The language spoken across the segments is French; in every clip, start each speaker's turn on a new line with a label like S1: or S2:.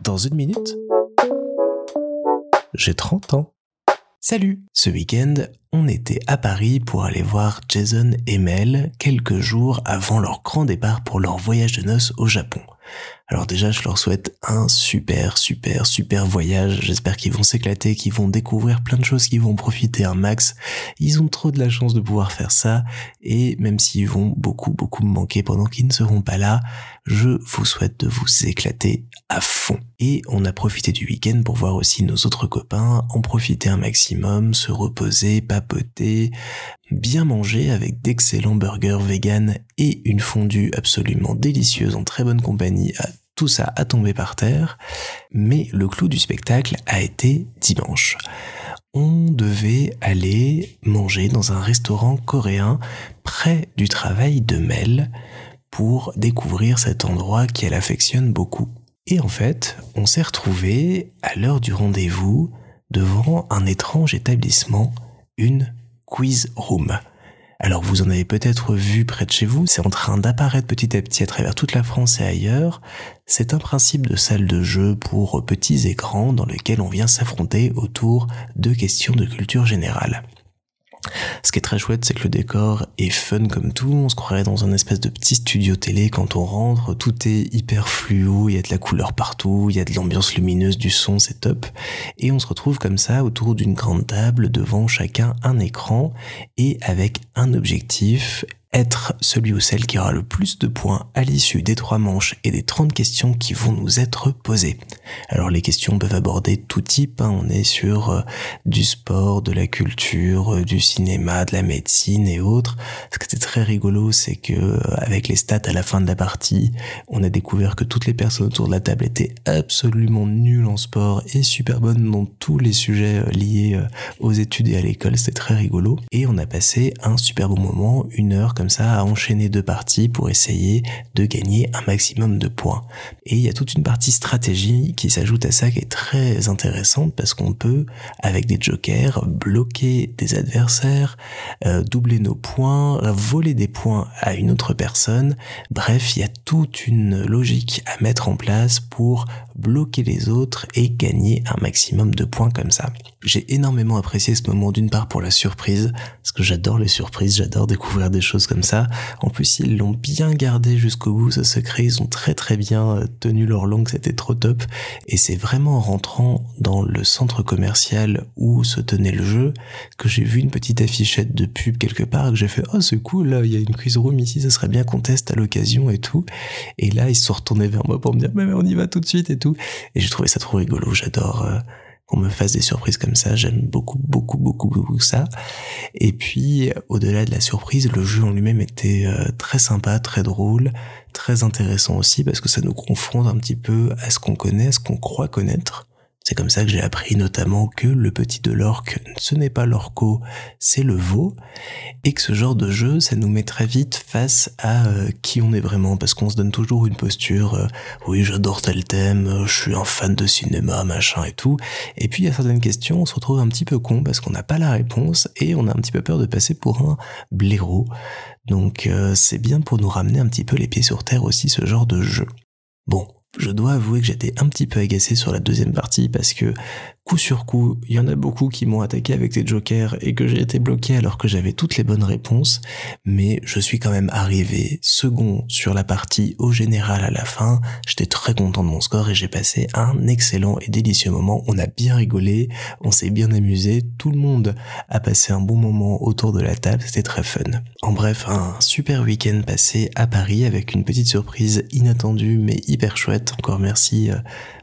S1: Dans une minute, j'ai 30 ans. Salut Ce week-end, on était à Paris pour aller voir Jason et Mel quelques jours avant leur grand départ pour leur voyage de noces au Japon. Alors déjà, je leur souhaite un super, super, super voyage. J'espère qu'ils vont s'éclater, qu'ils vont découvrir plein de choses, qu'ils vont profiter un max. Ils ont trop de la chance de pouvoir faire ça. Et même s'ils vont beaucoup, beaucoup me manquer pendant qu'ils ne seront pas là, je vous souhaite de vous éclater à fond. Et on a profité du week-end pour voir aussi nos autres copains, en profiter un maximum, se reposer, papoter, bien manger avec d'excellents burgers vegan et une fondue absolument délicieuse en très bonne compagnie tout ça a tombé par terre, mais le clou du spectacle a été dimanche. On devait aller manger dans un restaurant coréen près du travail de Mel pour découvrir cet endroit qu'elle affectionne beaucoup. Et en fait, on s'est retrouvé à l'heure du rendez-vous devant un étrange établissement, une quiz room. Alors vous en avez peut-être vu près de chez vous, c'est en train d'apparaître petit à petit à travers toute la France et ailleurs. C'est un principe de salle de jeu pour petits écrans dans lequel on vient s'affronter autour de questions de culture générale. Ce qui est très chouette, c'est que le décor est fun comme tout. On se croirait dans un espèce de petit studio télé quand on rentre. Tout est hyper fluo, il y a de la couleur partout, il y a de l'ambiance lumineuse, du son, c'est top. Et on se retrouve comme ça autour d'une grande table, devant chacun un écran et avec un objectif être celui ou celle qui aura le plus de points à l'issue des trois manches et des 30 questions qui vont nous être posées. Alors les questions peuvent aborder tout type, hein. on est sur euh, du sport, de la culture, euh, du cinéma, de la médecine et autres. Ce qui était très rigolo, c'est que euh, avec les stats à la fin de la partie, on a découvert que toutes les personnes autour de la table étaient absolument nulles en sport et super bonnes dans tous les sujets liés aux études et à l'école, c'était très rigolo. Et on a passé un super bon moment, une heure comme ça à enchaîner deux parties pour essayer de gagner un maximum de points. Et il y a toute une partie stratégie qui s'ajoute à ça qui est très intéressante parce qu'on peut, avec des jokers, bloquer des adversaires, euh, doubler nos points, voler des points à une autre personne. Bref, il y a toute une logique à mettre en place pour bloquer les autres et gagner un maximum de points comme ça. J'ai énormément apprécié ce moment d'une part pour la surprise, parce que j'adore les surprises, j'adore découvrir des choses comme ça. En plus, ils l'ont bien gardé jusqu'au bout, ce secret, ils ont très très bien euh, tenu leur langue, c'était trop top. Et c'est vraiment en rentrant dans le centre commercial où se tenait le jeu que j'ai vu une petite affichette de pub quelque part et que j'ai fait oh c'est cool il y a une quiz room ici, ça serait bien qu'on teste à l'occasion et tout. Et là, ils se sont retournés vers moi pour me dire mais on y va tout de suite et tout. Et j'ai trouvé ça trop rigolo, j'adore. Euh, qu'on me fasse des surprises comme ça. J'aime beaucoup, beaucoup, beaucoup, beaucoup ça. Et puis, au-delà de la surprise, le jeu en lui-même était euh, très sympa, très drôle, très intéressant aussi parce que ça nous confronte un petit peu à ce qu'on connaît, à ce qu'on croit connaître. C'est comme ça que j'ai appris notamment que le petit de l'orque, ce n'est pas l'orco, c'est le veau, et que ce genre de jeu, ça nous met très vite face à euh, qui on est vraiment, parce qu'on se donne toujours une posture, euh, oui j'adore tel thème, euh, je suis un fan de cinéma, machin et tout, et puis il y a certaines questions, on se retrouve un petit peu con parce qu'on n'a pas la réponse, et on a un petit peu peur de passer pour un blaireau, donc c'est bien pour nous ramener un petit peu les pieds sur terre aussi ce genre de jeu. Bon, je dois avouer que j'étais un petit peu agacé sur la deuxième partie parce que coup sur coup, il y en a beaucoup qui m'ont attaqué avec des jokers et que j'ai été bloqué alors que j'avais toutes les bonnes réponses, mais je suis quand même arrivé second sur la partie au général à la fin. J'étais très content de mon score et j'ai passé un excellent et délicieux moment. On a bien rigolé, on s'est bien amusé, tout le monde a passé un bon moment autour de la table, c'était très fun. En bref, un super week-end passé à Paris avec une petite surprise inattendue mais hyper chouette. Encore merci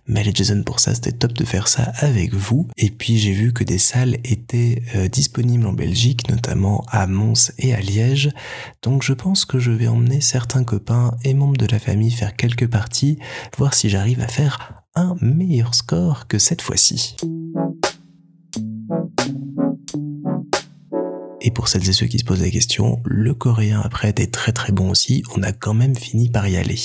S1: Mel et Jason pour ça, c'était top de faire ça avec vous. Et puis j'ai vu que des salles étaient euh, disponibles en Belgique, notamment à Mons et à Liège. Donc je pense que je vais emmener certains copains et membres de la famille faire quelques parties, voir si j'arrive à faire un meilleur score que cette fois-ci. Et pour celles et ceux qui se posent la question, le coréen après était très très bon aussi, on a quand même fini par y aller.